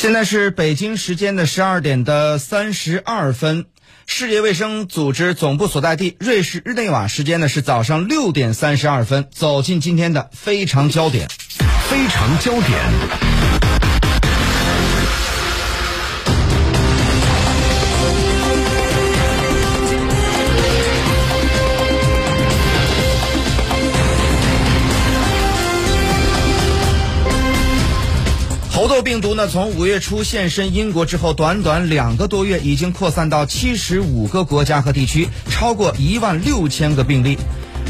现在是北京时间的十二点的三十二分，世界卫生组织总部所在地瑞士日内瓦时间呢是早上六点三十二分。走进今天的非常焦点，非常焦点。病毒呢，从五月初现身英国之后，短短两个多月，已经扩散到七十五个国家和地区，超过一万六千个病例。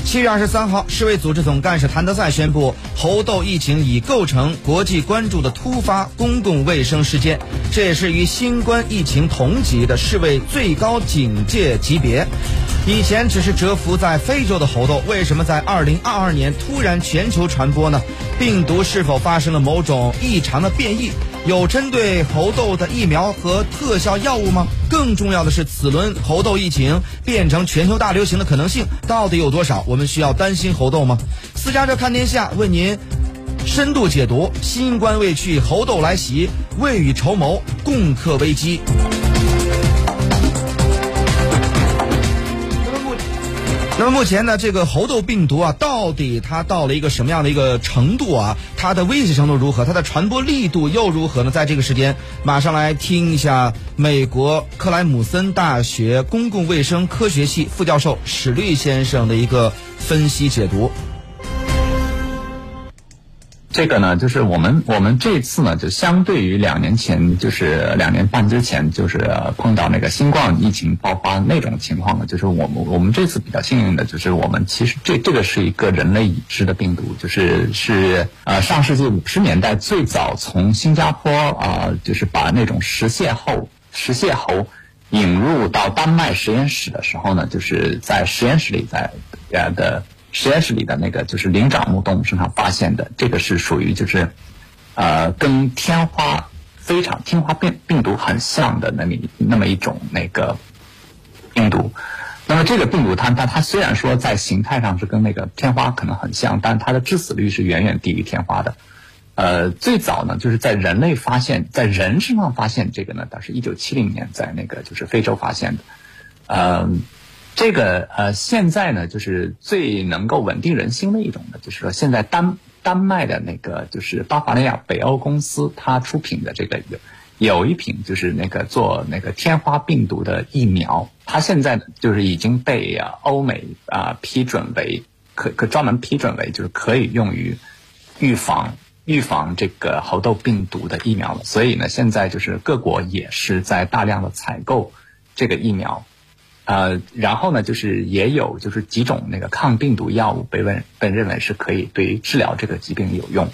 七月二十三号，世卫组织总干事谭德塞宣布，猴痘疫情已构成国际关注的突发公共卫生事件，这也是与新冠疫情同级的世卫最高警戒级别。以前只是蛰伏在非洲的猴痘，为什么在二零二二年突然全球传播呢？病毒是否发生了某种异常的变异？有针对猴痘的疫苗和特效药物吗？更重要的是，此轮猴痘疫情变成全球大流行的可能性到底有多少？我们需要担心猴痘吗？私家车看天下为您深度解读：新冠未去，猴痘来袭，未雨绸缪，共克危机。那么目前呢，这个猴痘病毒啊，到底它到了一个什么样的一个程度啊？它的危险程度如何？它的传播力度又如何呢？在这个时间，马上来听一下美国克莱姆森大学公共卫生科学系副教授史律先生的一个分析解读。这个呢，就是我们我们这次呢，就相对于两年前，就是两年半之前，就是碰到那个新冠疫情爆发那种情况呢，就是我们我们这次比较幸运的，就是我们其实这这个是一个人类已知的病毒，就是是呃上世纪五十年代最早从新加坡啊，就是把那种食蟹猴食蟹猴引入到丹麦实验室的时候呢，就是在实验室里在呃的。实验室里的那个就是灵长目动物身上发现的，这个是属于就是，呃，跟天花非常天花病病毒很像的那么那么一种那个病毒。那么这个病毒它它它虽然说在形态上是跟那个天花可能很像，但它的致死率是远远低于天花的。呃，最早呢就是在人类发现，在人身上发现这个呢，倒是一九七零年在那个就是非洲发现的，嗯。这个呃，现在呢，就是最能够稳定人心的一种呢，就是说，现在丹丹麦的那个就是巴伐利亚北欧公司，它出品的这个有一瓶，就是那个做那个天花病毒的疫苗，它现在就是已经被啊、欧美啊批准为可可专门批准为就是可以用于预防预防这个猴痘病毒的疫苗了。所以呢，现在就是各国也是在大量的采购这个疫苗。呃，然后呢，就是也有就是几种那个抗病毒药物被问被认为是可以对治疗这个疾病有用，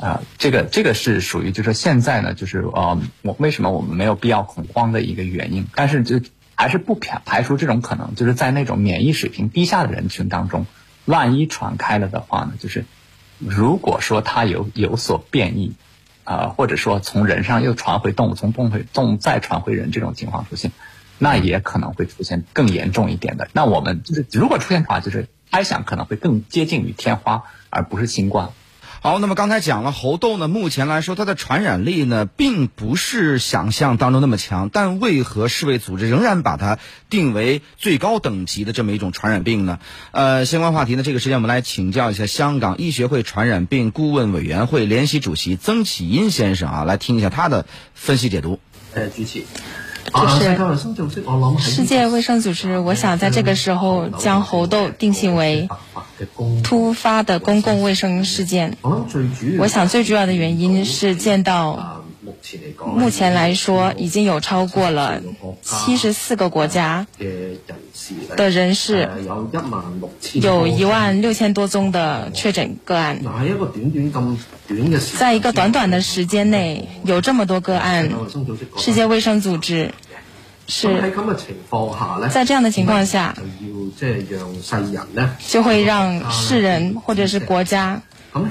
啊，这个这个是属于就是现在呢，就是呃，我为什么我们没有必要恐慌的一个原因。但是就还是不排排除这种可能，就是在那种免疫水平低下的人群当中，万一传开了的话呢，就是如果说它有有所变异，啊，或者说从人上又传回动物，从动物动物再传回人这种情况出现。那也可能会出现更严重一点的。那我们就是，如果出现的话，就是猜想可能会更接近于天花，而不是新冠。好，那么刚才讲了猴痘呢，目前来说它的传染力呢并不是想象当中那么强，但为何世卫组织仍然把它定为最高等级的这么一种传染病呢？呃，相关话题呢，这个时间我们来请教一下香港医学会传染病顾问委员会联席主席曾启英先生啊，来听一下他的分析解读。呃，举起。就是世界卫生组织，我想在这个时候将猴痘定性为突发的公共卫生事件。我想最主要的原因是见到。目前来说，已经有超过了七十四个国家的人士，有一万六千多宗的确诊个案，在一个短短的时间内有这么多个案。世界卫生组织是，在这样的情况下，就会让世人或者是国家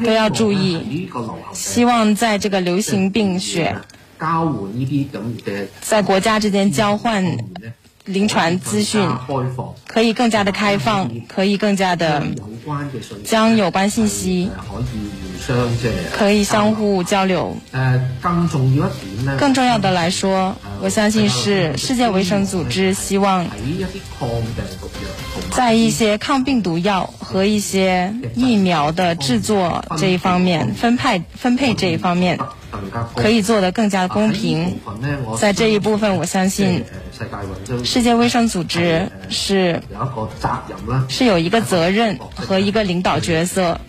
都要注意，希望在这个流行病学。交呢啲咁嘅，在国家之间交换临床资讯，可以更加的开放，可以更加的将有关信息。可以相互交流。诶，更重要一点更重要的来说，我相信是世界卫生组织希望在一些抗病毒药和一些疫苗的制作这一方面，分派分配这一方面，可以做得更加公平。在这一部分，我相信世界卫生组织是是有一个责任和一个领导角色。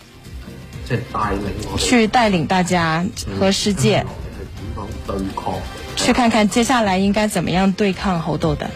去带领大家和世界，去看看接下来应该怎么样对抗猴痘的。